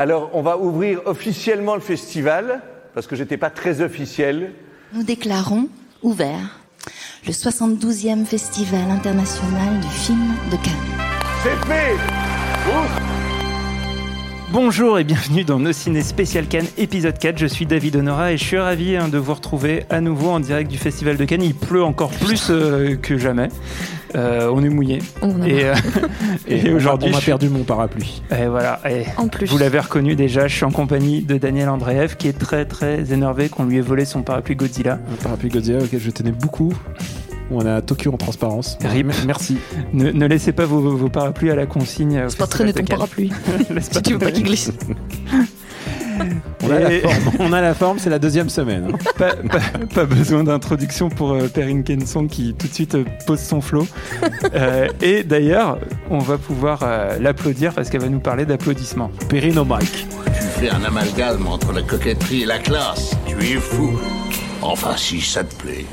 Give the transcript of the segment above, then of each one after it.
Alors, on va ouvrir officiellement le festival, parce que j'étais pas très officiel. Nous déclarons ouvert le 72e Festival international du film de Cannes. C'est fait Ouf Bonjour et bienvenue dans Nos Ciné Spécial Cannes, épisode 4. Je suis David Honora et je suis ravi hein, de vous retrouver à nouveau en direct du Festival de Cannes. Il pleut encore plus euh, que jamais. Euh, on est mouillé. On a Et, euh, et aujourd'hui, on m'a je- perdu mon parapluie. et voilà. Et En plus. Vous l'avez reconnu déjà, je suis en compagnie de Daniel Andreev qui est très très énervé qu'on lui ait volé son parapluie Godzilla. Un parapluie Godzilla auquel je tenais beaucoup. On est à Tokyo en transparence. Rip. Merci. Ne, ne laissez pas vos, vos parapluies à la consigne. C'est pas traîner ton parapluie. Si tu veux pas qu'il glisse. On a, la Et- forme. on a la forme, c'est la deuxième semaine. pas, pas- pas besoin d'introduction pour euh, Perrine Kenson qui tout de suite euh, pose son flow. Euh, et d'ailleurs, on va pouvoir euh, l'applaudir parce qu'elle va nous parler d'applaudissements. Perrine au mic. Tu fais un amalgame entre la coquetterie et la classe. Tu es fou. Enfin, si ça te plaît.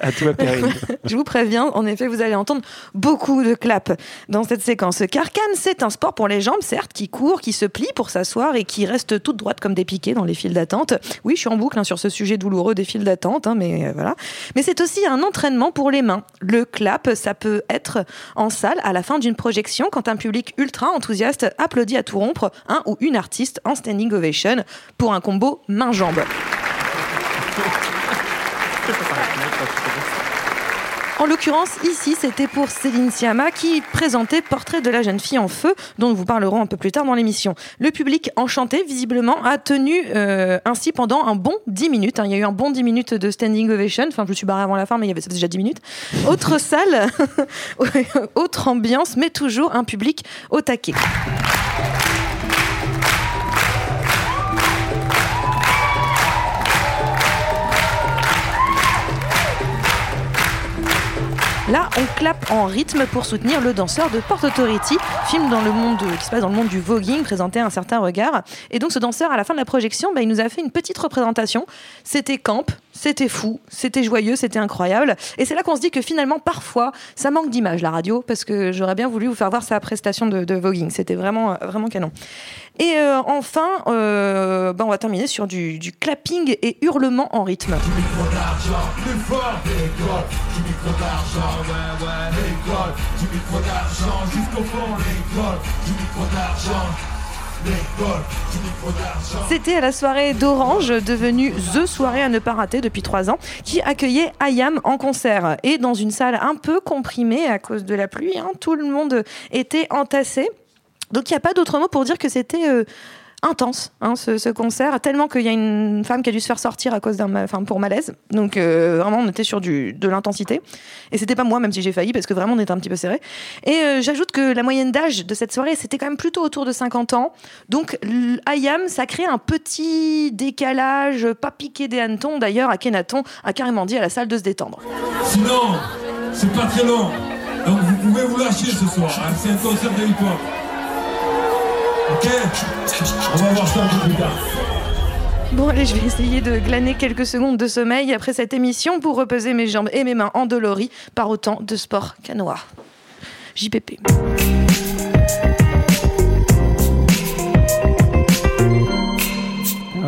À toi, Perrine. Je vous préviens, en effet, vous allez entendre beaucoup de claps dans cette séquence. Car Cannes, c'est un sport pour les jambes, certes, qui court, qui se plie pour s'asseoir et qui reste toute droite comme des piquets dans les files d'attente. Oui, je suis en boucle hein, sur ce sujet douloureux des files d'attente, hein, mais euh, voilà. Mais c'est aussi un entraînement pour les mains. Le clap, ça peut être en salle à la fin d'une projection quand un public ultra enthousiaste applaudit à tout rompre un ou une artiste en standing ovation pour un combo main-jambe. En l'occurrence, ici, c'était pour Céline Sciamma qui présentait Portrait de la jeune fille en feu, dont nous vous parlerons un peu plus tard dans l'émission. Le public enchanté, visiblement, a tenu euh, ainsi pendant un bon 10 minutes. hein. Il y a eu un bon 10 minutes de standing ovation. Enfin, je me suis barré avant la fin, mais il y avait déjà 10 minutes. Autre salle, autre ambiance, mais toujours un public au taquet. Là, on clappe en rythme pour soutenir le danseur de Port Authority, film dans le monde de- qui se passe dans le monde du voguing, présenté un certain regard. Et donc, ce danseur, à la fin de la projection, bah, il nous a fait une petite représentation. C'était camp, c'était fou, c'était joyeux, c'était incroyable. Et c'est là qu'on se dit que finalement, parfois, ça manque d'image, la radio, parce que j'aurais bien voulu vous faire voir sa prestation de, voguing. C'était vraiment, euh, canon. Et euh, enfin, euh, bah, on va terminer sur du, du clapping et hurlement en rythme. C'était à la soirée d'Orange, devenue The Soirée à ne pas rater depuis trois ans, qui accueillait Ayam en concert. Et dans une salle un peu comprimée à cause de la pluie, hein, tout le monde était entassé. Donc il n'y a pas d'autre mot pour dire que c'était euh, intense hein, ce, ce concert, tellement qu'il y a une femme qui a dû se faire sortir à cause d'un, pour malaise. Donc euh, vraiment on était sur de l'intensité. Et c'était pas moi, même si j'ai failli, parce que vraiment on était un petit peu serré. Et euh, j'ajoute que la moyenne d'âge de cette soirée, c'était quand même plutôt autour de 50 ans. Donc Ayam, ça crée un petit décalage, pas piqué des hannetons. D'ailleurs, Akhenaton a carrément dit à la salle de se détendre. Sinon, c'est pas très long. Donc vous pouvez vous lâcher ce soir. hein. C'est un concert de hip-hop. Ok On va voir ça un peu plus tard. Bon, allez, je vais essayer de glaner quelques secondes de sommeil après cette émission pour reposer mes jambes et mes mains endolories par autant de sport canois. JPP.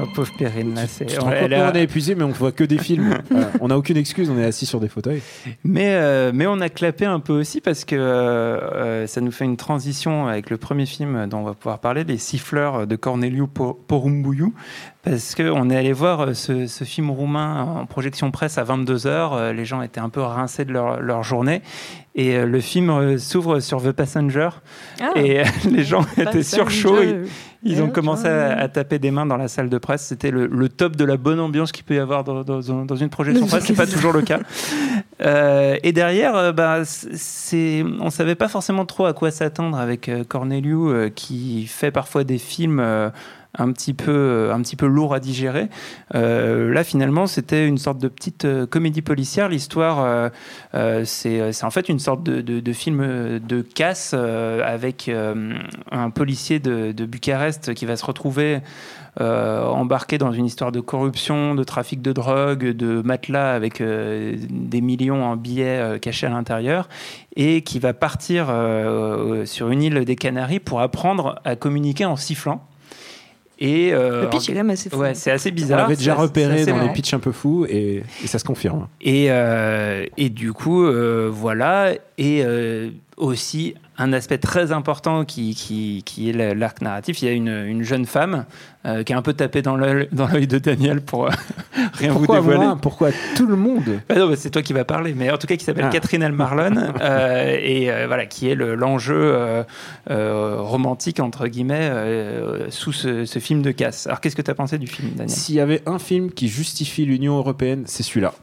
Oh, pauvre Perrine, là, c'est. Tu elle a- on est épuisé, mais on voit que des films. Voilà. On n'a aucune excuse, on est assis sur des fauteuils. Mais, euh, mais on a clappé un peu aussi parce que euh, euh, ça nous fait une transition avec le premier film dont on va pouvoir parler, Les Siffleurs de Corneliu Po- Porumboiu. Parce qu'on est allé voir euh, ce, ce film roumain en projection presse à 22h. Les gens étaient un peu rincés de leur, leur journée. Et euh, le film euh, s'ouvre sur The Passenger. Ah. Et euh, les gens étaient sur chaud. Ils, ils ont Eh, commencé à, taper des mains dans la salle de presse. C'était le, le top de la bonne ambiance qu'il peut y avoir dans, dans- dans une projection presse. C'est pas toujours le cas. Euh, et derrière, bah, c'est, on savait pas forcément trop à quoi s'attendre avec Corneliu, qui fait parfois des films. euh, un petit peu un petit peu lourd à digérer. Euh, là finalement c'était une sorte de petite euh, comédie policière. L'histoire euh, c'est c'est en fait une sorte de, film de casse avec un policier de, de Bucarest qui va se retrouver embarqué dans une histoire de corruption, de trafic de drogue, de matelas avec des millions en billets cachés à l'intérieur, et qui va partir sur une île des Canaries pour apprendre à communiquer en sifflant. Et euh, Le pitch est quand même assez fou. Ouais, c'est assez On bizarre. l'avait déjà repéré dans les pitchs un peu fous et, et ça se confirme. Et, euh, et du coup, euh, voilà. Et euh, aussi, un aspect très important qui, qui, qui est l'arc narratif. Il y a une, une jeune femme euh, qui est un peu tapée dans l'œil de Daniel pour euh, rien Pourquoi vous dévoiler. moi? Pourquoi tout le monde? Ah non, bah, c'est toi qui vas parler, mais en tout cas qui s'appelle Ah. Catherine Elmarlon euh, et euh, voilà qui est le- l'enjeu euh, romantique entre guillemets sous ce, ce film de casse. Alors qu'est-ce que tu as pensé du film, Daniel? S'il y avait un film qui justifie l'Union européenne, c'est celui-là.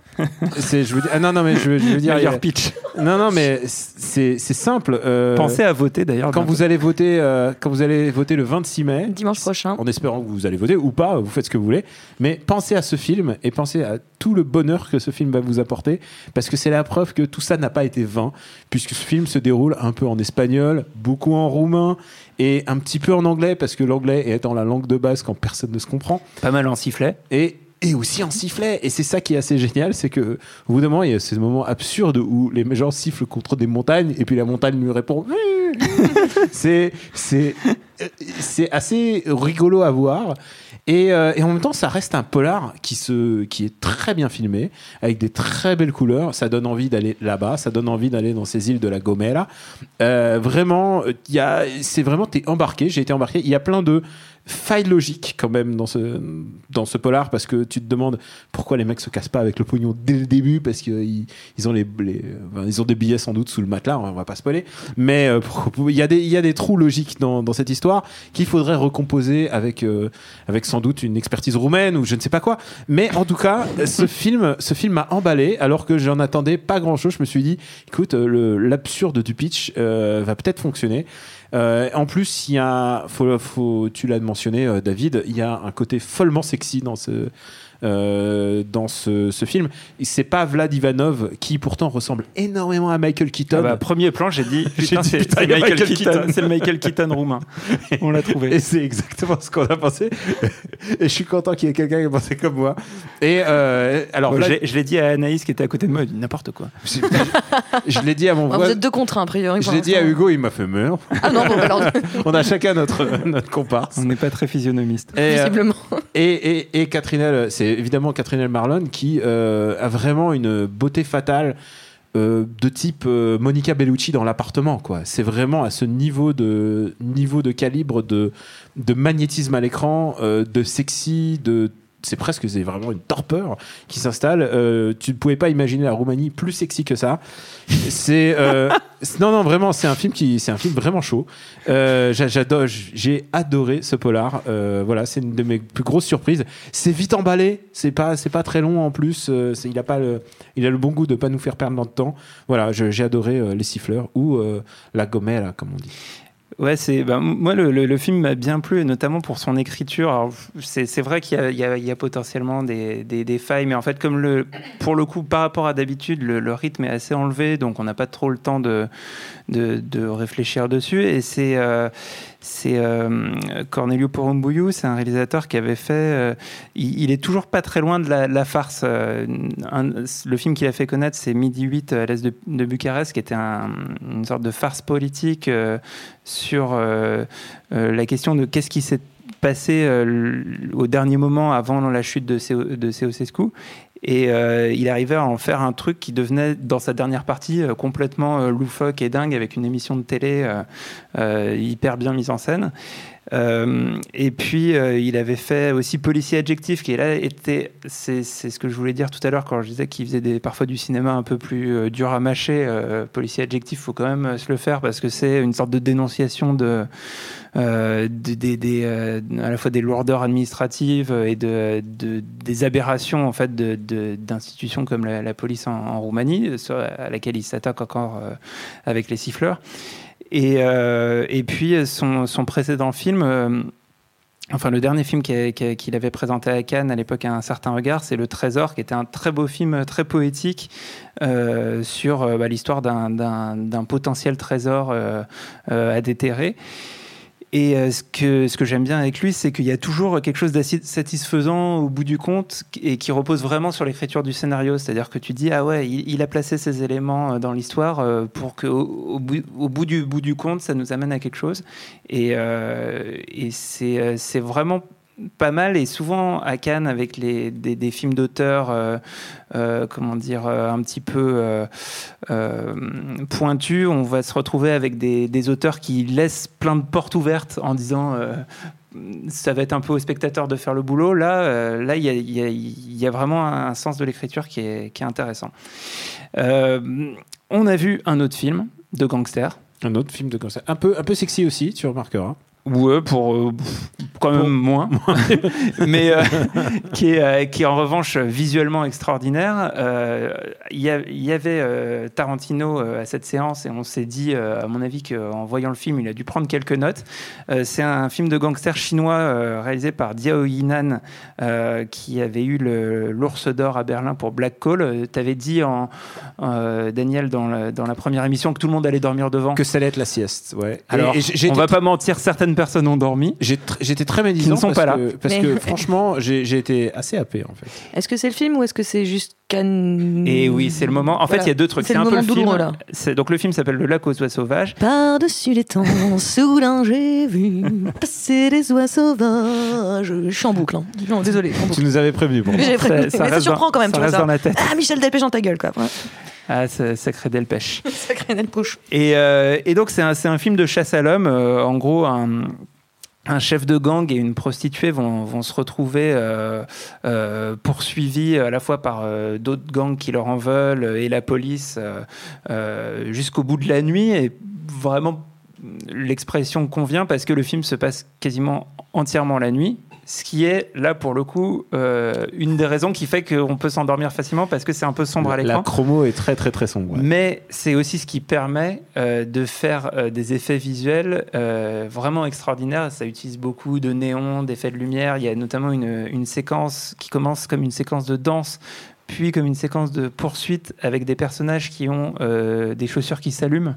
c'est, je veux dire, ah non, non, mais je, veux- je veux dire, Meilleur pitch. non, non, mais c'est simple. euh, Pensez à voter d'ailleurs. quand bientôt. vous allez voter, euh, quand vous allez voter le 26 mai, Dimanche prochain. en espérant que vous allez voter ou pas, vous faites ce que vous voulez, mais pensez à ce film et pensez à tout le bonheur que ce film va vous apporter, parce que c'est la preuve que tout ça n'a pas été vain, puisque ce film se déroule un peu en espagnol, beaucoup en roumain et un petit peu en anglais, parce que l'anglais étant la langue de base quand personne ne se comprend Pas mal en sifflet. et, et aussi en sifflet. Et c'est ça qui est assez génial, c'est que au bout d'un moment, il y a ces moments absurdes où les gens sifflent contre des montagnes et puis la montagne lui répond. c'est c'est c'est assez rigolo à voir. Et, euh, et en même temps, ça reste un polar qui, se, qui est très bien filmé, avec des très belles couleurs. Ça donne envie d'aller là-bas, ça donne envie d'aller dans ces îles de la Gomera. Euh, vraiment, a- c'est vraiment, t'es embarqué. J'ai été embarqué. Il y a plein de failles logiques quand même dans ce, dans ce polar parce que tu te demandes pourquoi les mecs se cassent pas avec le pognon dès le début parce qu'ils ils ont, les, enfin, ils ont des billets sans doute sous le matelas, on va pas spoiler. Mais euh, il y, a des- y a des trous logiques dans, dans cette histoire qu'il faudrait recomposer avec, euh, avec sans doute une expertise roumaine ou je ne sais pas quoi. Mais en tout cas, ce film, ce film m'a emballé alors que j'en attendais pas grand chose. Je me suis dit, écoute, euh, l'absurde du pitch euh, va peut-être fonctionner. Euh, en plus, il y a, faut, faut- tu l'as mentionné, euh, David, il y a un côté follement sexy dans ce, euh, dans ce, ce film. C'est pas Vlad Ivanov qui pourtant ressemble énormément à Michael Keaton. Ah bah, premier plan, j'ai dit, putain, c'est Michael, Michael Keaton, Keaton. c'est le Michael Keaton roumain. On l'a trouvé. Et c'est exactement ce qu'on a pensé. Et je suis content qu'il y ait quelqu'un qui a pensé comme moi. Et euh, alors, Bon, Vlad- j'ai- je l'ai dit à Anaïs qui était à côté de moi, n'importe quoi. je, je l'ai dit à mon Ah, vous voisin. êtes deux contre un, a priori. Je l'ai dit à. Hugo, il m'a fait meur. Ah non, bon, alors, On a chacun notre, notre comparse. On n'est pas très physionomiste. Et, euh, visiblement. Et, et, et Catherine c'est évidemment Catherine El Marlon qui euh, a vraiment une beauté fatale euh, de type euh, Monica Bellucci dans l'appartement. quoi. C'est vraiment à ce niveau de, calibre de, de magnétisme à l'écran, de sexy, de c'est presque c'est vraiment une torpeur qui s'installe. Euh, tu ne pouvais pas imaginer la Roumanie plus sexy que ça. C'est euh, non non vraiment c'est un film qui c'est un film vraiment chaud. Euh, j'a- J'adore, j'ai adoré ce polar. Voilà, c'est une de mes plus grosses surprises. C'est vite emballé, c'est pas c'est pas très long en plus. Il a pas le il a le bon goût de pas nous faire perdre notre temps. Voilà, j'ai adoré les siffleurs ou la gomelle comme on dit. Ouais, c'est ben, moi le, film m'a bien plu, et notamment pour son écriture. C'est vrai qu'il y, a- potentiellement des, failles, mais en fait, comme le, pour le coup, par rapport à d'habitude, le, rythme est assez enlevé, donc on n'a pas trop le temps de, de, de réfléchir dessus. Et c'est euh, c'est euh, Cornelio Porumboiu, c'est un réalisateur qui avait fait. euh, il, est toujours pas très loin de la, farce. Euh, le film qu'il a fait connaître, c'est Midi 8 à l'est de, Bucarest, qui était un- une sorte de farce politique. sur la question de qu'est-ce qui s'est passé au dernier moment avant la chute de, CO, de Ceausescu. Et euh, il arrivait à en faire un truc qui devenait, dans sa dernière partie, euh, complètement euh, loufoque et dingue, avec une émission de télé hyper bien mise en scène. Euh, et puis, euh, il avait fait aussi Policier Adjectif, qui là était, c'est ce que je voulais dire tout à l'heure quand je disais qu'il faisait parfois du cinéma un peu plus euh, dur à mâcher. Policier Adjectif, faut quand même se le faire parce que c'est une sorte de dénonciation de, euh, à la fois des lourdeurs administratives et de, de- des aberrations en fait de- de- d'institutions comme la, police en, Roumanie, à laquelle il s'attaque encore avec les siffleurs. Et, euh, et puis son, son précédent film, euh, enfin le dernier film qu'il avait présenté à Cannes à l'époque à un certain regard, c'est Le Trésor, qui était un très beau film euh, très poétique sur bah, l'histoire d'un- potentiel trésor à déterrer. Et euh, ce que, ce que j'aime bien avec lui, c'est qu'il y a toujours quelque chose d'assez satisfaisant au bout du compte et qui repose vraiment sur l'écriture du scénario. C'est-à-dire que tu dis, ah ouais, il, a placé ces éléments euh, dans l'histoire euh, pour qu'au au bout, du bout du compte, ça nous amène à quelque chose. Et, euh, et c'est vraiment pas mal et souvent à Cannes avec des, films d'auteurs euh, euh, comment dire euh, un petit peu pointus on va se retrouver avec des, auteurs qui laissent plein de portes ouvertes en disant ça va être un peu au spectateur de faire le boulot là là il y a, vraiment un sens de l'écriture qui est, intéressant on a vu un autre film de gangster Un autre film de ça. Un peu, un peu sexy aussi, tu remarqueras. Ouais, pour euh, quand même Pour- moins, mais euh, qui, est, euh, qui est en revanche visuellement extraordinaire. Il y, avait Tarantino à cette séance et on s'est dit, à mon avis, qu'en voyant le film, il a dû prendre quelques notes. C'est un film de gangster chinois réalisé par Diao Yinan qui avait eu l'ours d'or à Berlin pour Black Call. Tu avais dit, en, Daniel, dans, le- dans la première émission, que tout le monde allait dormir devant. Que ça allait être la sieste, ouais. Et- Alors, et j'ai on va pas mentir, certaines personnes ont dormi. J'étais très médisant Qui ne sont parce, pas là. que, parce Mais- que franchement, j'ai été assez happé en fait. Est-ce que c'est le film ou est-ce que c'est juste Cannes Et oui, c'est le moment. En fait, il y a deux trucs. C'est un peu le film. douloureux, là. Donc le film s'appelle Le lac aux oies sauvages. Par-dessus les temps, soudain j'ai vu passer des oies sauvages. Je suis en boucle. hein. Non, désolé. boucle. Tu nous avais prévenu pour prévenu. Ça- ça Mais ça reste surprend dans- quand même, ça tu vois reste ça. dans la tête. Ah, Michel Delpech dans ta gueule, quoi. Ouais. Ah, ça, sacré Delpech. Sacré Nel Pouche. Et, euh, et donc, c'est un, c'est un film de chasse à l'homme. Euh, en gros, un, un chef de gang et une prostituée vont, se retrouver euh, euh, poursuivis à la fois par euh, d'autres gangs qui leur en veulent et la police jusqu'au bout de la nuit. Et vraiment, l'expression convient parce que le film se passe quasiment entièrement la nuit. Ce qui est, là, pour le coup, euh, une des raisons qui fait qu'on peut s'endormir facilement parce que c'est un peu sombre à La l'écran. chromo est très très très sombre. ouais. Mais c'est aussi ce qui permet euh, de faire euh, des effets visuels vraiment extraordinaires. Ça utilise beaucoup de néons, d'effets de lumière. Il y a notamment une, une séquence qui commence comme une séquence de danse, puis comme une séquence de poursuite avec des personnages qui ont des chaussures qui s'allument.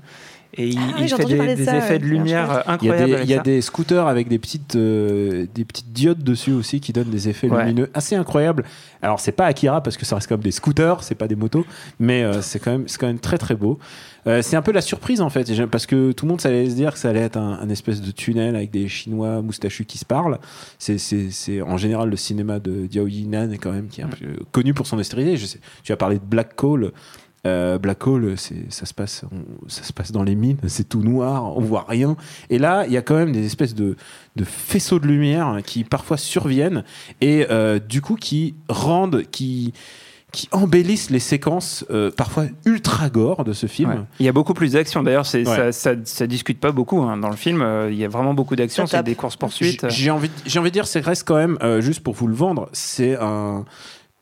Et il, Ah il fait des, parler de des ça, effets ouais. de lumière Ouais, Il y a incroyables. des, avec il y a des scooters avec des petites, euh, des petites diodes dessus aussi qui donnent des effets Ouais. lumineux assez incroyables. Alors c'est pas Akira parce que ça reste comme des scooters, c'est pas des motos, mais euh, c'est quand même c'est quand même très très beau. Euh, c'est un peu la surprise en fait, parce que tout le monde allait se dire que ça allait être un, un espèce de tunnel avec des Chinois moustachus qui se parlent. C'est c'est c'est en général le cinéma de Diao Yinan est quand même qui est un peu connu pour son austérité. Je sais, tu as parlé de Black Call. Euh, Black Hole, ça se passe, on- ça se passe dans les mines, c'est tout noir, on voit rien. Et là, il y a quand même des espèces de, de faisceaux de lumière qui parfois surviennent et euh, du coup qui rendent, qui, qui embellissent les séquences euh, parfois ultra gore de ce film. Ouais. Il y a beaucoup plus d'action. D'ailleurs, Ouais. ça, ça, ça discute pas beaucoup hein. dans le film. euh, Il y a vraiment beaucoup d'action. Ça C'est des courses poursuites. J'ai j'ai envie, j'ai envie de dire, c'est reste quand même euh, juste pour vous le vendre, c'est un,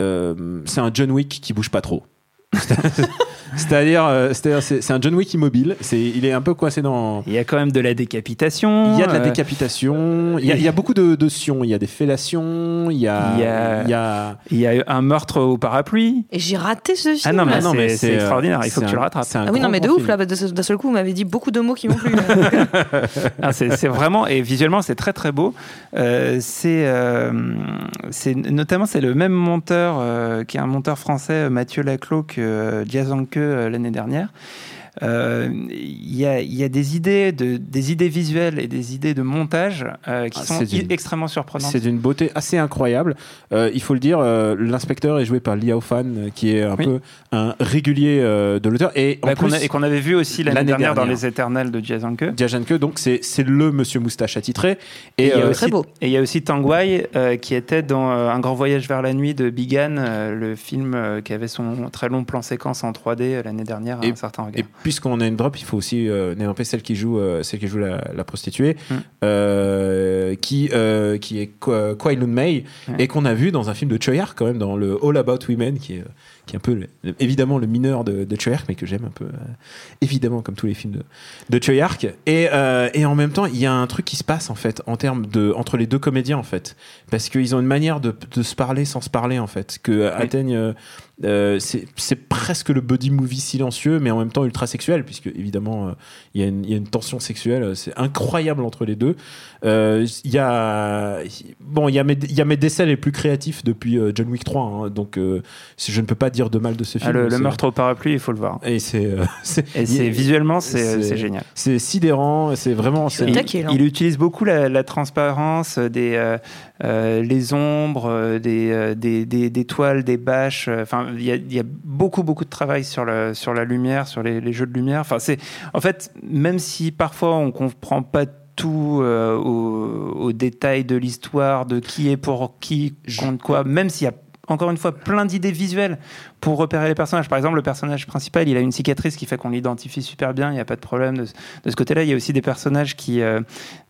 euh, c'est un John Wick qui bouge pas trop. C'est-à-dire, euh, c'est-à-dire, c'est c'est un John Wick immobile. C'est, il est un peu coincé dans. Il y a quand même de la décapitation. Il y a de la euh, décapitation, il y a, il y a beaucoup de, de sions, il y a des fellations, il y a, Il y a- il y a- Il y a un meurtre au parapluie. Et j'ai raté ce film. Ah non, mais Ah non, c'est, mais c'est c'est, euh, extraordinaire. Il faut c'est que tu un- le rattrapes. c'est un Ah oui, non, mais de grand ouf, film. là, d'un seul coup, vous m'avez dit beaucoup de mots qui m'ont plu. Ah, c'est, c'est vraiment et visuellement c'est très très beau. Euh, c'est, euh, c'est notamment c'est le même monteur euh, qui est un monteur français, Mathieu Laclos, que euh, Jazz Anke, euh, l'année dernière. Euh, il y, a, il y a des idées, de, des idées visuelles et des idées de montage euh, qui Ah, sont extrêmement surprenantes. C'est d'une beauté assez incroyable. Euh, il faut le dire, euh, l'inspecteur est joué par Liao Fan, qui est un Oui. peu un régulier euh, de l'auteur. Et Bah, qu'on et qu'on avait vu aussi l'année dernière, dans. Les Éternels de Jazz Anke. Diajanke, donc c'est c'est le monsieur moustache attitré. Et Et, il y a aussi, Très beau. Et il y a aussi Tang Wai euh, qui était dans euh, Un grand voyage vers la nuit de Bigan, euh, le film euh, qui avait son très long plan séquence en 3D euh, l'année dernière à Et- un certain regard. Et puisqu'on a une drop, il faut aussi euh, développer celle qui joue, euh, celle qui joue la, la prostituée, Mm. euh, qui, euh, qui est Kwa Kwai Lun Mei, Ouais. et qu'on a vu dans un film de Choi Ark, quand même, dans le All About Women, qui est, qui est un peu, le- évidemment, le mineur de, de mais que j'aime un peu, évidemment, comme tous les films de, de Choi Ark. Et, et en même temps, il y a un truc qui se passe, en fait, en termes de, entre les deux comédiens, en fait. Parce qu'ils ont une manière de, de se parler sans se parler, en fait, que atteignent. Euh, c'est presque le buddy movie silencieux, mais en même temps ultra sexuel, puisque évidemment euh, il y, a une- il y a une tension sexuelle, euh, c'est incroyable entre les deux. Euh, Il y a bon, il y a mes il y a mes décès les plus créatifs depuis euh, John Wick 3, hein, donc euh, je ne peux pas dire de mal de ce Ah, film. le, meurtre au parapluie, il faut le voir. et c'est euh, visuellement, c'est génial. c'est sidérant, c'est vraiment c'est Il- utilise beaucoup la, la transparence, des, euh, euh, les ombres, des, des, des, des toiles, des bâches. euh, Enfin, il y a, il y a beaucoup, beaucoup de travail sur, le, sur la lumière, sur les, les jeux de lumière. Enfin, c'est, en fait, même si parfois on comprend pas tout euh, au, au détail de l'histoire, de qui est pour qui, contre quoi, même s'il y a encore une fois plein d'idées visuelles pour repérer les personnages. Par exemple, le personnage principal, il a une cicatrice qui fait qu'on l'identifie super bien, il n'y a pas de problème de, de ce côté-là. Il y a aussi des personnages qui, euh,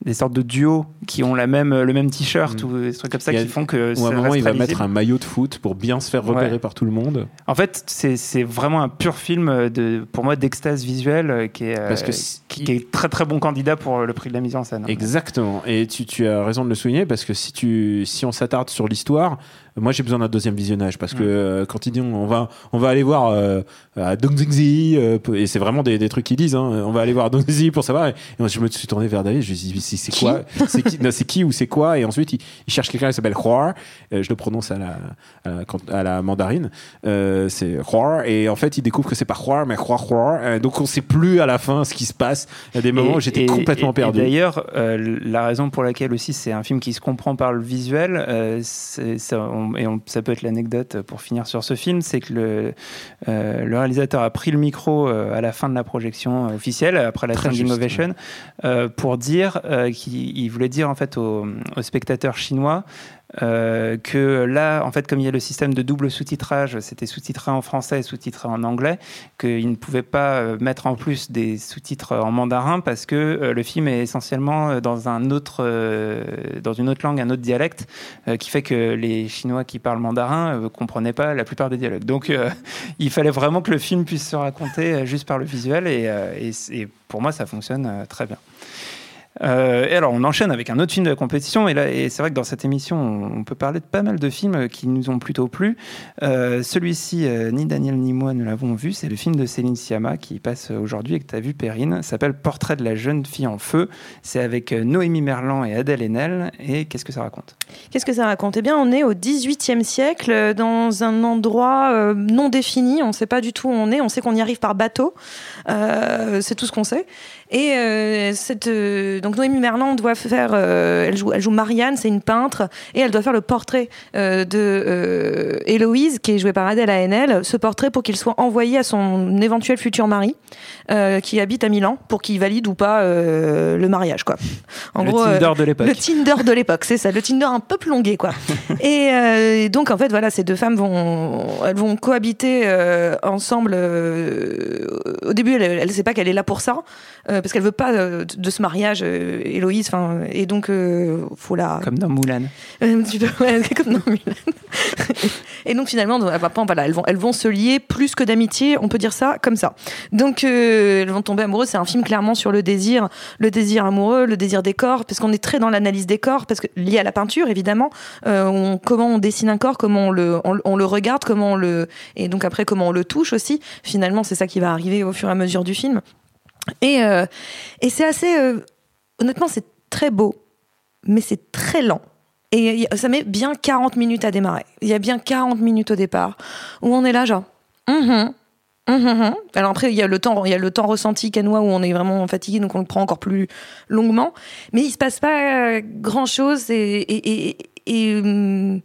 des sortes de duos qui ont la même, le même t-shirt Mm. ou des trucs comme ça a- qui font que Ou à un moment, il va mettre un maillot de foot pour bien se faire repérer Ouais. par tout le monde. En fait, c'est vraiment un pur film de, pour moi d'extase visuelle euh, qui est, euh, Parce que qui, qui est très très bon candidat pour le prix de la mise en scène. Exactement. Et tu, tu as raison de le souligner parce que si, tu, si on s'attarde sur l'histoire, moi j'ai besoin d'un deuxième visionnage parce que Mm. euh, quand ils disent on va, on va aller voir euh, à Dongzingzi, euh, et c'est vraiment des, des trucs qu'ils disent, hein, on va aller voir à Dongzingzi pour savoir. Et, moi je me suis tourné vers David, je lui ai dit c'est quoi C'est qui, non, qui ou c'est quoi? Et ensuite il, il cherche quelqu'un qui s'appelle Huar, Euh, je le prononce à la, à la, quand- à la mandarine, euh, c'est Huar, et en fait il découvre que c'est pas Huar mais Huar Huar, donc on sait plus à la fin ce qui se passe. Il y a des moments où j'étais complètement et- perdu. D'ailleurs, la raison pour laquelle aussi c'est un film qui se comprend par le visuel, c'est- ça, on- et on- ça peut être l'anecdote pour finir sur ce film, c'est que le, euh, le réalisateur a pris le micro euh, à la fin de la projection officielle, après la Très standing juste, ovation, euh, pour dire euh, qu'il il voulait dire en fait aux, aux spectateurs chinois euh, que là, en fait, comme il y a le système de double sous-titrage, c'était sous-titré en français et sous-titré en anglais, qu'il ne pouvait pas euh, mettre en plus des sous-titres en mandarin parce que euh, le film est essentiellement dans un autre, dans une autre langue, un autre dialecte, qui fait que les Chinois qui parlent mandarin ne comprenaient pas la plupart des dialogues. Donc, il fallait vraiment que le film puisse se raconter juste par le visuel, et, pour moi, ça fonctionne très bien. Euh, et alors, on enchaîne avec un autre film de la compétition. Et là, c'est vrai que dans cette émission, on, peut parler de pas mal de films qui nous ont plutôt plu. Euh, Celui-ci, euh, ni Daniel ni moi ne l'avons vu. C'est le film de Céline Sciamma qui passe aujourd'hui et que tu as vu, Perrine. S'appelle Portrait de la jeune fille en feu. C'est avec Noémie Merlan et Adèle Haenel. Et qu'est-ce que ça raconte? Qu'est-ce que ça raconte? Eh bien, on est au XVIIIe siècle, dans un endroit non défini. On ne sait pas du tout où on est. On sait qu'on y arrive par bateau. C'est tout ce qu'on sait. Et cette, donc Noémie Merlan doit faire, euh, elle, joue, elle joue Marianne, c'est une peintre, et elle doit faire le portrait euh, de euh, Héloïse, qui est jouée par Adèle Haenel, ce portrait pour qu'il soit envoyé à son éventuel futur mari, euh, qui habite à Milan, pour qu'il valide ou pas euh, le mariage. Quoi. En Le gros, Tinder de l'époque. le Tinder de l'époque, c'est ça, le Tinder un peu plongué, quoi. et euh, donc, en fait, voilà, ces deux femmes vont, elles vont cohabiter euh, ensemble. euh, au début, elle ne sait pas qu'elle est là pour ça, parce qu'elle veut pas de ce mariage, Héloïse. Enfin, et donc, faut la. Comme dans Moulin. Ouais, comme dans Mulan. et donc finalement, donc, voilà, elles vont, elles vont se lier plus que d'amitié, on peut dire ça comme ça. Donc elles vont tomber amoureuses. C'est un film clairement sur le désir, le désir amoureux, le désir des corps, parce qu'on est très dans l'analyse des corps, parce que lié à la peinture évidemment, comment on dessine un corps, comment on le, regarde, comment on le, et donc après comment on le touche aussi. Finalement, c'est ça qui va arriver au fur et à mesure du film. Et, euh, et c'est assez, euh, honnêtement, c'est très beau, mais c'est très lent. Et ça met bien 40 minutes à démarrer. Il y a bien 40 minutes au départ où on est là, genre. Hum, hum, hum. Alors après, il y a le temps, il y a le temps ressenti canois où on est vraiment fatigué, donc on le prend encore plus longuement. Mais il se passe pas grand chose et, et, hum,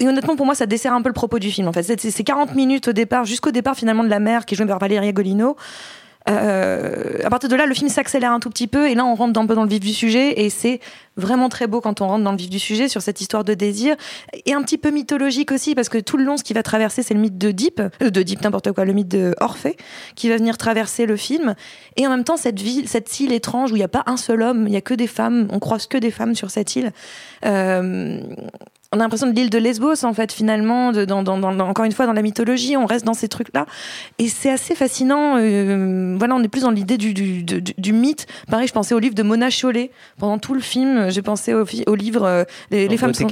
et honnêtement, pour moi, ça dessert un peu le propos du film. En fait, c'est c'est 40 minutes au départ, jusqu'au départ finalement de la mère qui est jouée par Valéria Golino. Euh, à partir de là, le film s'accélère un tout petit peu et là, on rentre un peu dans le vif du sujet et c'est vraiment très beau quand on rentre dans le vif du sujet sur cette histoire de désir et un petit peu mythologique aussi parce que tout le long, ce qui va traverser, c'est le mythe de Deep, euh, de Deep n'importe quoi, le mythe de Orphée qui va venir traverser le film et en même temps cette ville, cette île étrange où il n'y a pas un seul homme, il y a que des femmes, on croise que des femmes sur cette île. Euh, on a l'impression de l'île de Lesbos en fait finalement de, dans, dans, dans, encore une fois dans la mythologie on reste dans ces trucs là et c'est assez fascinant euh, voilà on est plus dans l'idée du, du, du, du, mythe pareil je pensais au livre de Mona Chollet pendant tout le film j'ai pensé au, livre euh, les, les femmes sont,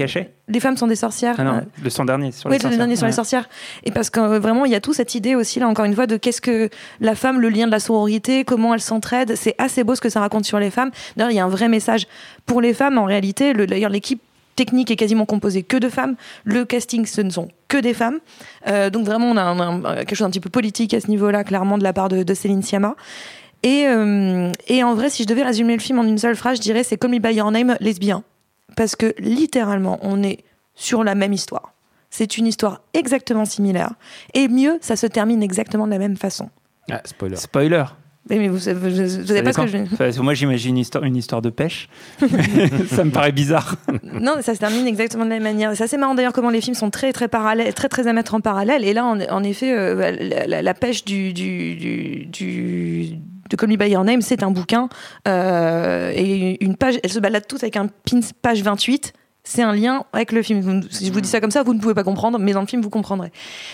les femmes sont des sorcières Ah non, Euh, le son dernier sur oui, les le sorcières. dernier sur les sorcières. Et parce que euh, vraiment, il y a tout cette idée aussi, là, encore une fois, de qu'est-ce que la femme, le lien de la sororité, comment elles s'entraident. C'est assez beau ce que ça raconte sur les femmes. D'ailleurs, il y a un vrai message pour les femmes. En réalité, le- d'ailleurs, l'équipe technique est quasiment composée que de femmes. Le casting, ce ne sont que des femmes. Euh, donc vraiment, on a un- un- quelque chose d'un petit peu politique à ce niveau-là, clairement, de la part de, de Céline Sciamma. Et, euh, et en vrai, si je devais résumer le film en une seule phrase, je dirais c'est comme Me By Your Name, lesbien. Parce que littéralement, on est sur la même histoire. C'est une histoire exactement similaire. Et mieux, ça se termine exactement de la même façon. Ah, spoiler. Spoiler. Mais, vous, vous, vous- savez pas ce que je... Enfin, moi, j'imagine une histoire, une histoire de pêche. ça me paraît bizarre. Non, ça se termine exactement de la même manière. C'est assez marrant d'ailleurs comment les films sont très très parallèles, très très à mettre en parallèle. Et là, en, en effet, euh, la, la- la pêche du, du, du, du- de Call Me By Your Name, c'est un bouquin euh, et une page. Elle se balade toute avec un pin page 28. C'est un lien avec le film. Si je vous dis ça comme ça, vous ne pouvez pas comprendre, mais dans le film, vous comprendrez.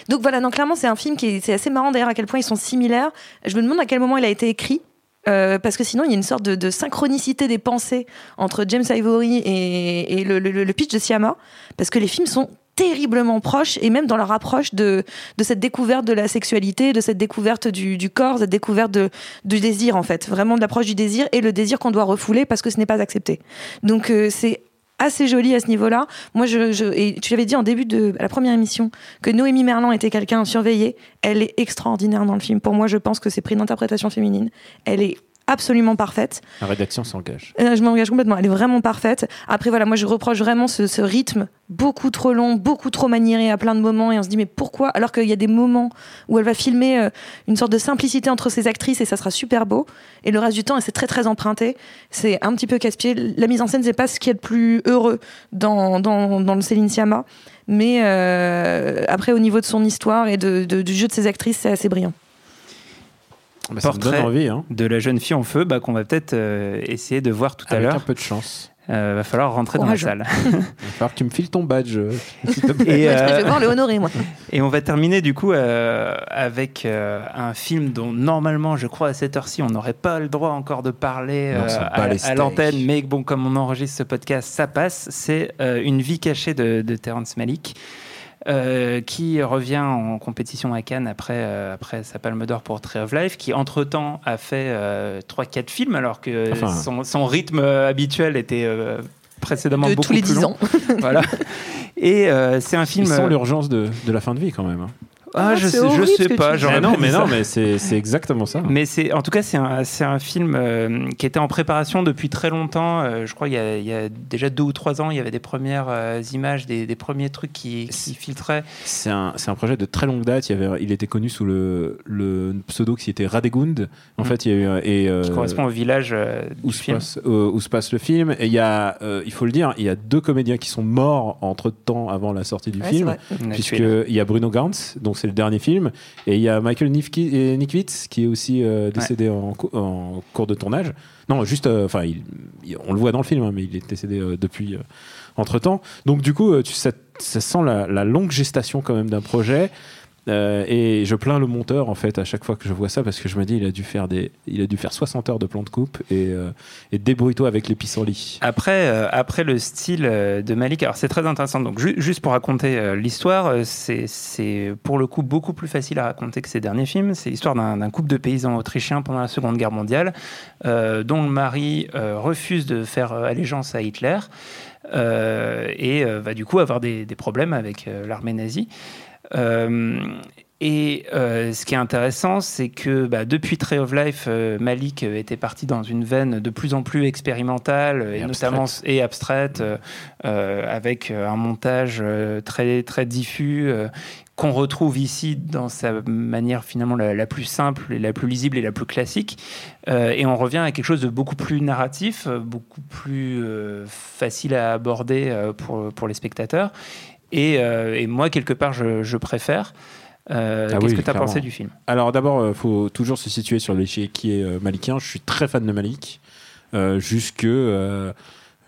Donc voilà, donc clairement, c'est un film qui est, assez marrant d'ailleurs à quel point ils sont similaires. Je me demande à quel moment il a été écrit. euh, parce que sinon, il y a une sorte de, de synchronicité des pensées entre James Ivory et, et le, le- le pitch de Siama, parce que les films sont terriblement proches, et même dans leur approche de, de cette découverte de la sexualité, de cette découverte du, du corps, cette découverte de, du désir, en fait. Vraiment de l'approche du désir et le désir qu'on doit refouler parce que ce n'est pas accepté. Donc, euh, c'est assez joli à ce niveau-là. Moi, je, je- et tu l'avais dit en début de la première émission que Noémie Merlan était quelqu'un à surveiller. Elle est extraordinaire dans le film. Pour moi, je pense que c'est pris d'interprétation féminine. Elle est absolument parfaite. La rédaction s'engage. Euh, je m'engage complètement. Elle est vraiment parfaite. Après, voilà, moi, je reproche vraiment ce, ce rythme beaucoup trop long, beaucoup trop maniéré à plein de moments. Et on se dit, mais pourquoi? Alors qu'il y a des moments où elle va filmer euh, une sorte de simplicité entre ses actrices et ça sera super beau. Et le reste du temps, c'est très, très emprunté. C'est un petit peu casse-pied. La mise en scène, c'est pas ce qui est le plus heureux dans, dans, dans le Céline Sciamma. Mais euh, après, au niveau de son histoire et de, de- du jeu de ses actrices, c'est assez brillant. Bah, ça me Portrait donne envie, hein. de la jeune fille en feu bah, qu'on va peut-être euh, essayer de voir tout à Avec un l'heure. peu de chance. Euh, va falloir rentrer Courage. dans la salle. Il va falloir que tu me files ton badge. euh. Et, je euh, vais voir le honorer, moi. Et on va terminer du coup euh, avec euh, un film dont normalement, je crois à cette heure-ci, on n'aurait pas le droit encore de parler Non, euh, à, l'antenne, mais bon, comme on enregistre ce podcast, ça passe. C'est euh, Une vie cachée de, de Terrence Malick. Euh, qui revient en compétition à Cannes après, euh, après sa palme d'or pour Tree of Life, qui entre-temps a fait 3-4 films, alors que Enfin. son, son rythme euh, habituel était euh, précédemment De beaucoup tous les plus 10 long. ans. voilà. Et euh, c'est un film... Euh, l'urgence de, de la fin de vie quand même. hein. Ah, Ah, je sais, je sais pas. j'aurais Mais non, pas mais non, mais c'est c'est exactement ça. Mais c'est, en tout cas, c'est un, c'est un film euh, qui était en préparation depuis très longtemps. Euh, je crois qu'il y a, il y a déjà deux ou trois ans, il y avait des premières euh, images, des, des premiers trucs qui, qui filtraient. C'est un, c'est un projet de très longue date. Il, y avait, il était connu sous le, le pseudo qui était Radegund. En Mhm. fait, il y a eu et euh, qui correspond au village euh, où se, film. passe, euh, où se passe le film. Et il y a, euh, il faut le dire, il y a deux comédiens qui sont morts entre temps avant la sortie du Ouais, film. là. Puisqu'il y a Bruno Gantz, donc c'est le dernier film, et il y a Michael Nikwitz qui est aussi euh, décédé en, cou- en cours de tournage. Non, juste, euh, enfin, on le voit dans le film, hein, mais il est décédé euh, depuis entre temps. Donc du coup, tu, ça, ça sent la, la longue gestation quand même d'un projet. Euh, et je plains le monteur en fait à chaque fois que je vois ça parce que je me dis il a dû faire des il a dû faire 60 heures de plan de coupe et, euh, et débrouille-toi avec les pissenlits. Après, euh, après le style euh, de Malik, alors c'est très intéressant. Donc ju- juste pour raconter l'histoire, c'est pour le coup beaucoup plus facile à raconter que ses derniers films. C'est l'histoire d'un couple de paysans autrichiens pendant la Seconde Guerre mondiale, dont le mari refuse de faire allégeance à Hitler et euh, va du coup avoir des, des problèmes avec euh, l'armée nazie. Et euh, ce qui est intéressant, c'est que bah, depuis Tree of Life, euh, Malik euh, était parti dans une veine de plus en plus expérimentale et, Et notamment et abstraite, euh, euh, avec un montage très très diffus qu'on retrouve ici dans sa manière finalement la, la plus simple et la plus lisible et la plus classique. Euh, et on revient à quelque chose de beaucoup plus narratif, beaucoup plus euh, facile à aborder euh, pour, pour les spectateurs. Et, et moi, quelque part, je, je préfère. Euh, Ah Qu'est-ce oui, que tu as clairement. pensé du film? Alors d'abord, il faut toujours se situer sur l'échiquier euh, malikien. Je suis très fan de Malik. Euh, jusque, euh,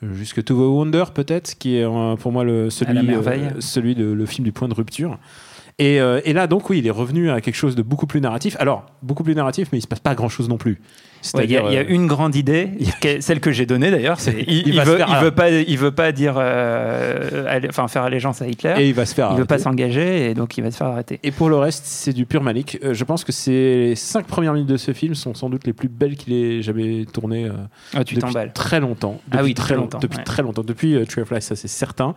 jusque To the Wonder, peut-être, qui est euh, pour moi le, celui, euh, celui de le film du point de rupture. Et, euh, et là, donc, oui, il est revenu à quelque chose de beaucoup plus narratif. Alors, beaucoup plus narratif, mais il se passe pas grand-chose non plus. Ouais, Il y, a- C'est-à-dire, il y a euh, une grande idée, celle que j'ai donnée d'ailleurs. C'est il, Il veut, il veut pas, il veut pas dire, euh, aller- enfin faire allégeance à Hitler. et il va se faire. il veut pas s'engager et donc il va se faire arrêter. Et pour le reste, c'est du pur Malik. Euh, je pense que ces cinq premières minutes de ce film sont sans doute les plus belles qu'il ait jamais tournées euh, Ah, tu depuis très longtemps. Ah Depuis oui, très long- longtemps, Depuis ouais. très longtemps. Depuis euh, Tree of Life, ça c'est certain.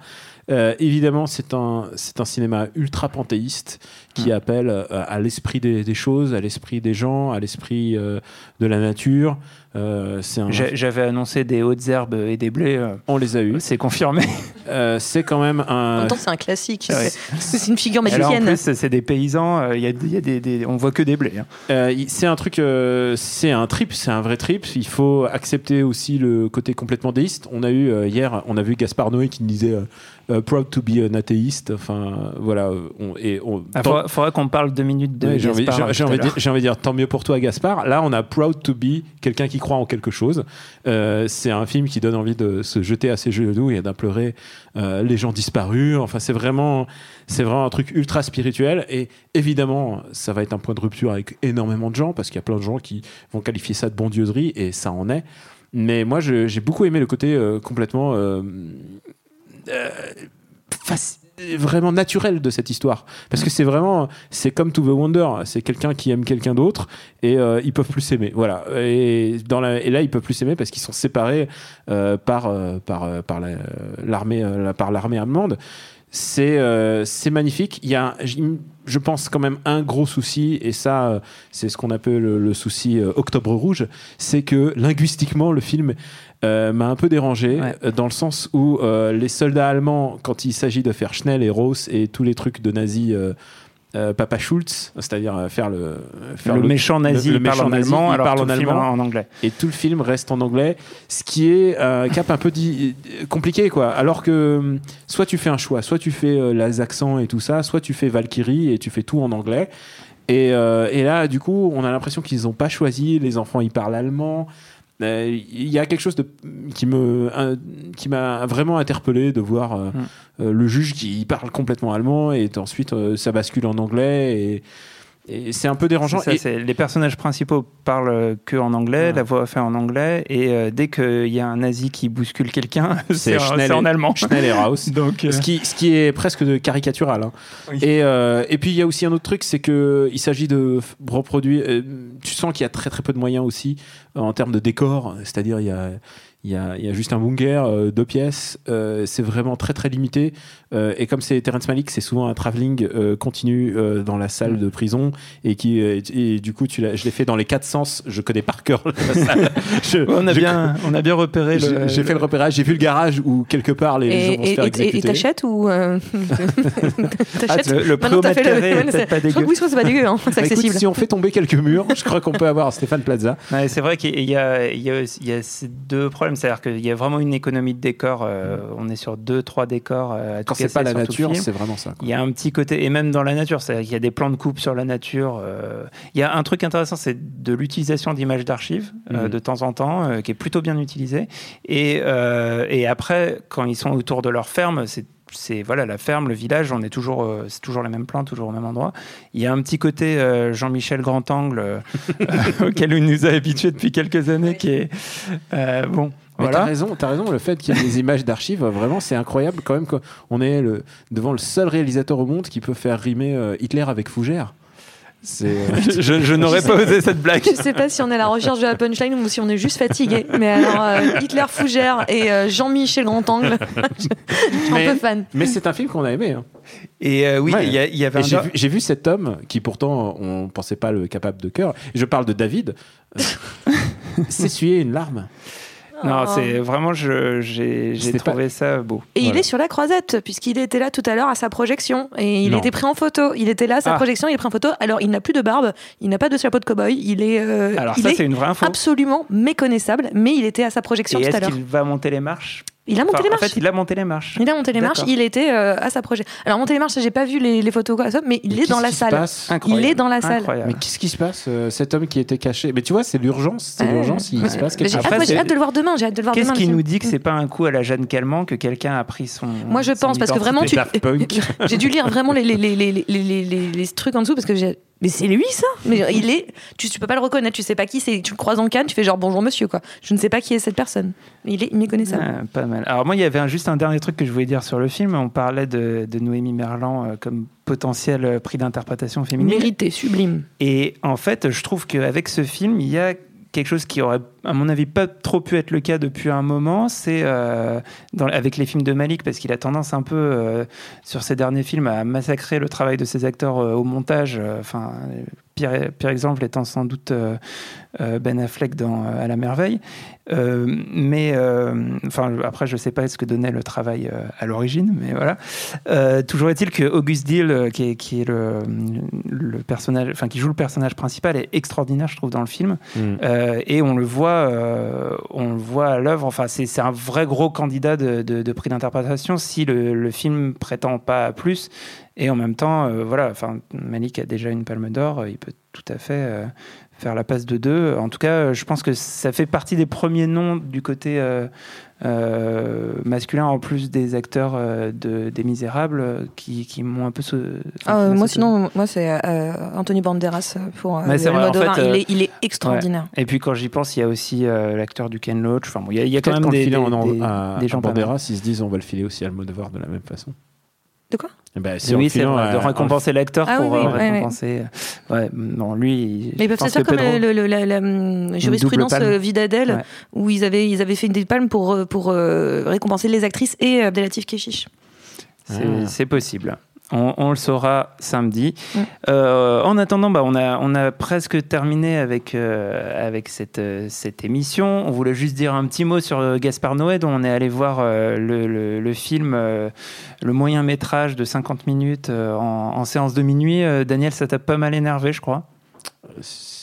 Euh, évidemment, c'est un, c'est un cinéma ultra panthéiste qui appelle euh, à l'esprit des, des choses, à l'esprit des gens, à l'esprit euh, de la nature nature, euh, un- J'avais annoncé des hautes herbes et des blés. euh, on les a eus. C'est confirmé. Euh, c'est quand même En un. même temps, c'est un classique. Ouais. C'est une figure en magicienne. plus, c'est des paysans. euh, Il y a, il y a des, des- on voit que des blés. hein. Euh, c'est un truc, euh, c'est un trip, c'est un vrai trip. Il faut accepter aussi le côté complètement déiste. On a eu euh, hier, on a vu Gaspard Noé qui nous disait proud to be an atheist. Enfin, voilà. on- et on, Il tant- faudra, faudra qu'on parle deux minutes de Ouais, j'ai envie, envie de l'heure. dire- j'ai envie de dire tant mieux pour toi Gaspard. Là, on a proud to be quelqu'un qui croit en quelque chose. Euh, c'est un film qui donne envie de se jeter à ses genoux et d'implorer euh, les gens disparus. Enfin, c'est vraiment, c'est vraiment un truc ultra spirituel. Et évidemment, ça va être un point de rupture avec énormément de gens parce qu'il y a plein de gens qui vont qualifier ça de bondieuserie et ça en est. Mais moi, j'ai beaucoup aimé le côté euh, complètement vraiment naturel de cette histoire. Parce que c'est vraiment c'est comme To the Wonder. C'est quelqu'un qui aime quelqu'un d'autre et euh, ils peuvent plus s'aimer. Voilà. Et dans la, et là ils peuvent plus s'aimer parce qu'ils sont séparés euh, par euh, par euh, par l'armée euh, la- par l'armée allemande c'est euh, c'est magnifique il y a je pense quand même un gros souci et ça euh, c'est ce qu'on appelle le, le souci euh, Octobre Rouge c'est que linguistiquement le film euh, m'a un peu dérangé Ouais. dans le sens où les soldats allemands quand il s'agit de faire Schnell et Ross et tous les trucs de nazis euh, euh, Papa Schulz, c'est-à-dire euh, faire le faire le, méchant nazi, le parle méchant en nazi, allemand, il alors parle en allemand. en anglais. et tout le film reste en anglais, ce qui est euh, un cap un peu di- compliqué quoi. Alors que soit tu fais un choix, soit tu fais euh, les accents et tout ça, soit tu fais Valkyrie et tu fais tout en anglais. Et, euh, et là, du coup, on a l'impression qu'ils n'ont pas choisi. Les enfants, ils parlent allemand. Euh, Il y a quelque chose de, qui me un- qui m'a vraiment interpellé de voir euh, Mm. euh, le juge qui parle complètement allemand et ensuite ça bascule en anglais et, et c'est un peu dérangeant. Ça, Et- les personnages principaux parlent que en anglais, Ouais. la voix est en anglais, et euh, dès qu'il y a un nazi qui bouscule quelqu'un, c'est en, allemand. Schnell et Raus. Donc, euh, Ce qui, ce qui est presque de caricatural. hein. Oui. Et, euh, et puis il y a aussi un autre truc, c'est que il s'agit de reproduire. euh, tu sens qu'il y a très très peu de moyens aussi en termes de décor, c'est-à-dire il y a il y, a, il y a juste un bunker, euh, deux pièces, euh, c'est vraiment très très limité. Euh, et comme c'est Terrence Malick, c'est souvent un travelling euh, continu euh, dans la salle de prison et qui euh, et, du coup tu l'as- je l'ai fait dans les quatre sens. Je connais par cœur la salle. Je- on, a je- bien, on a bien repéré J'ai le. j'ai fait le repérage, j'ai vu le garage où quelque part les gens Et vont se faire et- et- et exécuter. t'achètes ou euh, t'achètes le, le Maintenant, t'as fait prix au le- mètre carré est ouais, peut-être pas Je crois dégueu. que oui, c'est pas dégueu, hein, c'est Bah, écoute, accessible. si on fait tomber quelques murs, je crois qu'on peut avoir Stéphane Plaza. Ouais, c'est vrai qu'il y a, il y, a, il y a ces deux problèmes. C'est-à-dire qu'il y a vraiment une économie de décors. euh, on est sur deux, trois décors. euh, à Quand c'est pas la nature, c'est vraiment ça. Il y a un petit côté, et même dans la nature, c'est-à-dire qu'il y a des plans de coupe sur la nature. euh, il y a un truc intéressant, c'est de l'utilisation d'images d'archives euh, Mhm. de temps en temps, euh, qui est plutôt bien utilisée. Et, euh, et après, quand ils sont autour de leur ferme, c'est c'est voilà la ferme, le village, on est toujours euh, c'est toujours les mêmes plans, toujours au même endroit. Il y a un petit côté euh, Jean-Michel Grand Angle euh, auquel il nous a habitués depuis quelques années, qui est euh, bon. Mais t'as raison, t'as raison. Le fait qu'il y ait des images d'archives, vraiment, c'est incroyable quand même. qu'on est le, devant le seul réalisateur au monde qui peut faire rimer euh, Hitler avec Fougère. C'est, euh, Je, je n'aurais pas osé cette blague. Je sais pas si on est à la recherche de la punchline ou si on est juste fatigué. Mais alors, euh, Hitler Fougère et euh, Jean-Michel Grand Angle, je suis un peu fan. mais c'est un film qu'on a aimé. hein. Et euh, oui, il Ouais. y, a- y avait j'ai vu, j'ai vu cet homme qui pourtant on pensait pas le capable de cœur. Je parle de David. euh, S'essuyer une larme. Non, Oh. c'est vraiment, je- j'ai pas- trouvé ça beau. Et il est sur la croisette, puisqu'il était là tout à l'heure à sa projection. Et il Non. était pris en photo. Il était là à sa Ah. projection, il est pris en photo. Alors, il n'a plus de barbe, il n'a pas de chapeau de cow-boy. Il est, euh, Alors il ça, est c'est une vraie info. absolument méconnaissable, mais il était à sa projection Et tout à est-ce l'heure. qu'il va monter les marches? Il a monté Enfin, les En marches. fait, il a monté les marches. Il a monté les marches, il était euh, à sa projection. Alors, monter les marches, j'ai pas vu les, les photos, quoi, mais il Mais est dans la salle. Il est dans la salle. Incroyable. Mais qu'est-ce qui se passe euh, Cet homme qui était caché? Mais tu vois, c'est l'urgence. C'est Ouais. l'urgence. Il se passe quelque J'ai chose. j'ai c'est- hâte de le voir demain. J'ai hâte de le voir Qu'est-ce demain. qui nous dit que c'est pas un coup à la Jeanne Calment que quelqu'un a pris son. Moi, je pense, parce que vraiment, tu... J'ai dû lire vraiment les trucs en dessous parce que j'ai. Mais c'est lui, ça Mais il est. Tu, tu peux pas le reconnaître, tu sais pas qui c'est. Tu le croises en canne, tu fais genre bonjour monsieur, quoi. Je ne sais pas qui est cette personne. Il est méconnaissable. Ah, pas mal. Alors moi, il y avait un- juste un dernier truc que je voulais dire sur le film. On parlait de, de Noémie Merlan euh, comme potentiel euh, prix d'interprétation féminine. Mérité, sublime. Et en fait, je trouve qu'avec ce film, il y a quelque chose qui aurait, à mon avis, pas trop pu être le cas depuis un moment. C'est euh, avec les films de Malik, parce qu'il a tendance un peu, euh, sur ses derniers films, à massacrer le travail de ses acteurs euh, au montage. Enfin, pire, pire exemple étant sans doute euh, euh, Ben Affleck dans euh, À la merveille. Mais enfin, après, je sais pas ce que donnait le travail à l'origine, mais voilà. Toujours est-il que Auguste Dill, euh, qui est, qui est le, le personnage, enfin qui joue le personnage principal, est extraordinaire, je trouve, dans le film. Mm. Et on le voit, on le voit à l'œuvre. Enfin, c'est c'est un vrai gros candidat de, de- de prix d'interprétation si le, le film prétend pas à plus. Et en même temps, euh, voilà, enfin, Malik a déjà une palme d'or, euh, il peut tout à fait euh, faire la passe de deux. En tout cas, je pense que ça fait partie des premiers noms du côté euh, euh, masculin, en plus des acteurs euh, de, des Misérables, qui, qui m'ont un peu. enfin, Ah, moi, sinon, moi, c'est euh, Anthony Banderas pour euh, le vrai, en Almodovar. fait, il, est, il est extraordinaire. Et puis quand j'y pense, il y a aussi euh, l'acteur du Ken Loach. Enfin, bon, il y a, il y a quand même qu'en le des, des, en- des- à, des gens. Banderas, ils se disent on va le filer aussi à Almodovar de la même façon. De quoi ben, si oui, le c'est de récompenser l'acteur Ah pour oui, oui, euh, ouais. récompenser. Ouais, non, lui. Mais ils peuvent faire comme euh, le, le- la, la, hum, jurisprudence euh, Vidadel, Ouais. où ils avaient, ils avaient fait des palmes pour, euh, pour euh, récompenser les actrices et euh, Abdelatif Keshish. C'est Ah. c'est possible. On, on le saura samedi. Mm. Euh, en attendant, bah, on, a, on a presque terminé avec, euh, avec cette, euh, cette émission. On voulait juste dire un petit mot sur euh, Gaspard Noé, dont on est allé voir euh, le, le- le film, euh, le moyen métrage de 50 minutes euh, en, en séance de minuit. Euh, Daniel, ça t'a pas mal énervé, je crois?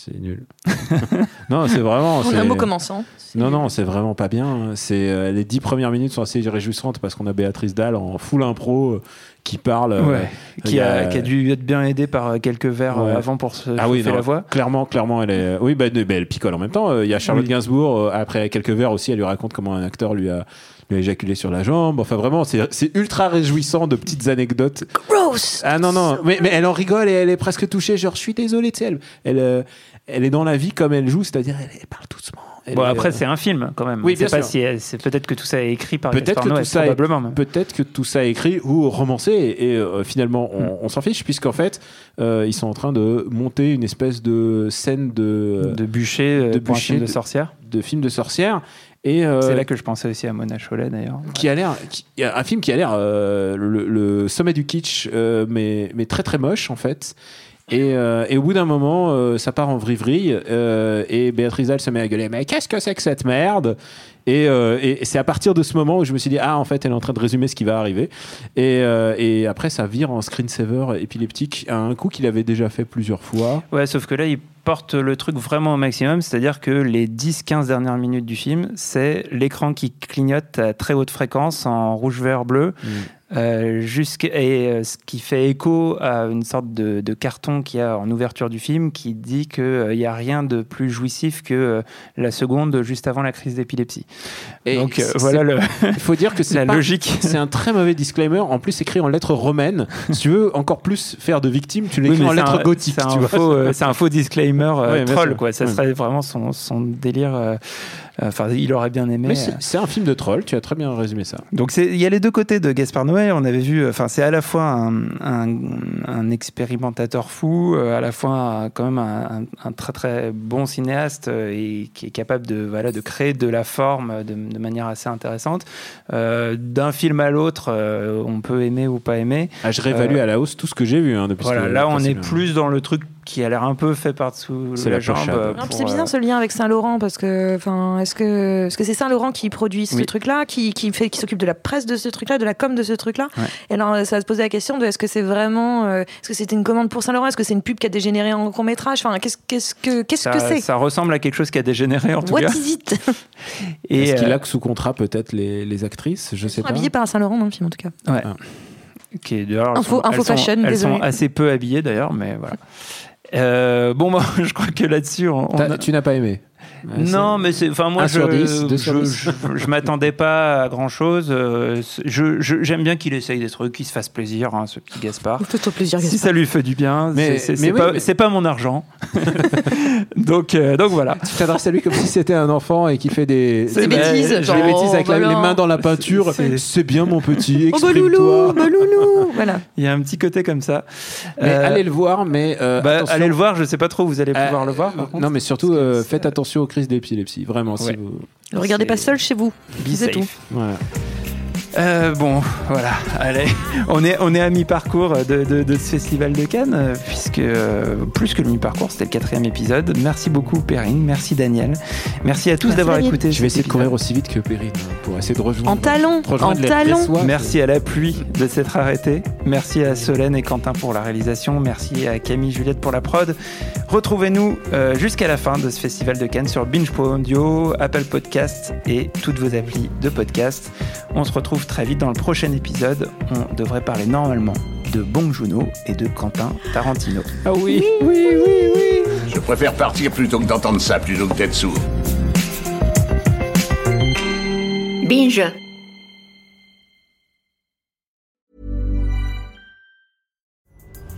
C'est nul. non, c'est vraiment. En c'est- un mot commençant. Non, non, c'est vraiment pas bien. C'est euh, les dix premières minutes sont assez réjouissantes parce qu'on a Béatrice Dalle en full impro euh, qui parle. euh, Ouais. Qui, a, qui a dû être bien aidé par quelques verres euh, Ouais. avant pour se Ah oui, chauffer non, la voix. clairement, clairement, elle est. Oui, bah, bah, elle picole en même temps. Euh, Il y a Charlotte Oui. Gainsbourg. euh, après quelques verres aussi, elle lui raconte comment un acteur lui a, lui a éjaculé sur la jambe. Enfin, vraiment, c'est c'est ultra réjouissant de petites anecdotes. Gross Ah non, non, mais, mais elle en rigole et elle est presque touchée. Genre, je suis désolé, tu sais, elle, elle, euh, elle est dans la vie comme elle joue, c'est-à-dire elle, elle parle doucement. Elle Bon, est, après, euh, c'est un film quand même. Oui, bien pas sûr. si c'est peut-être que tout ça est écrit par Peut-être que tout ça est- probablement. même. Peut-être que tout ça est écrit ou romancé et, et, euh, finalement on, Hmm. on s'en fiche puisqu'en fait euh, ils sont en train de monter une espèce de scène de, de bûcher, de bûcher film de de- sorcière. de film de sorcière et euh, C'est là que je pensais aussi à Mona Chollet d'ailleurs. qui a l'air un film qui a l'air euh, le, le sommet du kitsch euh, mais, mais très très moche en fait et, euh, et au bout d'un moment, euh, ça part en vrille euh, et Béatrice Dalle se met à gueuler Mais qu'est-ce que c'est que cette merde? Et, c'est à partir de ce moment où je me suis dit Ah, en fait, elle est en train de résumer ce qui va arriver. Et, et après, ça vire en screensaver épileptique à un coup qu'il avait déjà fait plusieurs fois. Ouais, sauf que là, il porte le truc vraiment au maximum, c'est-à-dire que les 10-15 dernières minutes du film, c'est l'écran qui clignote à très haute fréquence en rouge, vert, bleu, euh, jusqu'à- et euh, ce qui fait écho à une sorte de, de carton qu'il y a en ouverture du film qui dit qu'il n'y a rien de plus jouissif que euh, la seconde juste avant la crise d'épilepsie. Donc euh, voilà le, Il faut dire que c'est la pas- logique. C'est un très mauvais disclaimer, en plus écrit en lettres romaines. si tu veux encore plus faire de victime, tu l'écris en lettres un- gothiques. C'est un, faux, euh, c'est un faux disclaimer euh, Ouais, troll, quoi. Ça Ouais. serait vraiment son, son délire. Euh, Enfin, il aurait bien aimé. Euh. c'est un film de troll, tu as très bien résumé ça. Donc c'est- il y a les deux côtés de Gaspard Noé. on avait vu. Enfin, c'est à la fois un, un- un expérimentateur fou, euh, à la fois un- quand même un, un- un très très bon cinéaste et qui est capable de voilà de créer de la forme de, de manière assez intéressante. Euh, D'un film à l'autre, euh, on peut aimer ou pas aimer. Ah, je réévalue à la hausse tout ce que j'ai vu hein, depuis. Voilà, ce- là on est plus dans le truc qui a l'air un peu fait par-dessous C'est la, la jambe. pochade. euh, c'est bizarre euh, ce lien avec Saint-Laurent parce que, enfin, est-ce que, est-ce que c'est Saint-Laurent qui produit ce Oui. truc-là, qui, qui fait, qui s'occupe de la presse de ce truc-là, de la com de ce truc-là Ouais. Et alors, ça va se poser la question de est-ce que c'est vraiment, euh, est-ce que c'était une commande pour Saint-Laurent, est-ce que c'est une pub qui a dégénéré en court métrage? Enfin, qu'est-ce, qu'est-ce que, qu'est-ce ça, que c'est? ça ressemble à quelque chose qui a dégénéré en tout What cas. is it? Et, Est-ce qu'il euh, a sous contrat peut-être les, les actrices? Je sais pas. Habillé par un Saint-Laurent dans le film en tout cas. Ouais. Ah. Qui est Info- sont- fashion, elles désolé. sont assez peu habillées d'ailleurs, mais voilà. Euh, bon, moi, je crois que là-dessus, on, on T'as- a- Tu n'as pas aimé non, mais c'est, enfin, moi, je, sur dix, deux sur je, dix. je, je m'attendais pas à grand chose. je, je- j'aime bien qu'il essaye des trucs, qu'il se fasse plaisir, hein, ce petit Gaspard. Fais-toi plaisir, Si ça lui fait du bien, Mais- c'est, oui, pas, mais- pas mon argent. donc, euh, donc voilà. Tu t'adresses à lui comme si c'était un enfant et qui fait des, des bêtises, des genre, bêtises avec la- bah les mains dans la peinture. C'est- bien mon petit, Oh bah loulou, exprime-toi. bah loulou, voilà. Il y a un petit côté comme ça. Mais Euh, allez le voir, mais euh, bah, allez le voir, je sais pas trop, vous allez Euh, pouvoir le voir. euh, par contre. non, mais surtout, euh, faites attention aux crises d'épilepsie. Vraiment, si Ouais. vous. Ne regardez pas seul chez vous. C'est tout. Voilà. Euh, bon, voilà, allez, on est, on est à mi-parcours de, de, de ce festival de Cannes, euh, puisque euh, plus que le mi-parcours, c'était le quatrième épisode. Merci beaucoup Perrine, merci Daniel, merci à tous d'avoir écouté. Je vais essayer de courir aussi vite que Perrine pour essayer de rejoindre. En talons, en talons. Merci à la pluie de s'être arrêté. Merci à Solène et Quentin pour la réalisation. Merci à Camille Juliette pour la prod. Retrouvez-nous euh, jusqu'à la fin de ce festival de Cannes sur Binge.audio, Apple Podcasts et toutes vos applis de podcast. On se retrouve très vite dans le prochain épisode. On devrait parler normalement de Bong Joon-ho et de Quentin Tarantino. Ah oui. Je préfère partir plutôt que d'entendre ça, plutôt que d'être sourd. Binge.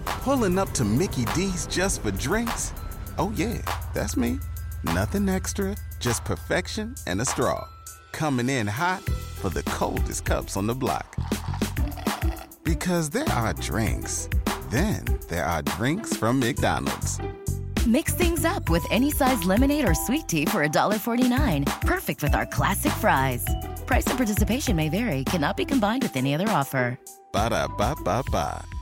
Pulling up to Mickey D's just for drinks? Oh, yeah, that's me. Nothing extra, just perfection and a straw. Coming in hot for the coldest cups on the block. Because there are drinks, then there are drinks from McDonald's. Mix things up with any size lemonade or sweet tea for $1.49. Perfect with our classic fries. Price and participation may vary, cannot be combined with any other offer. Ba da ba ba ba.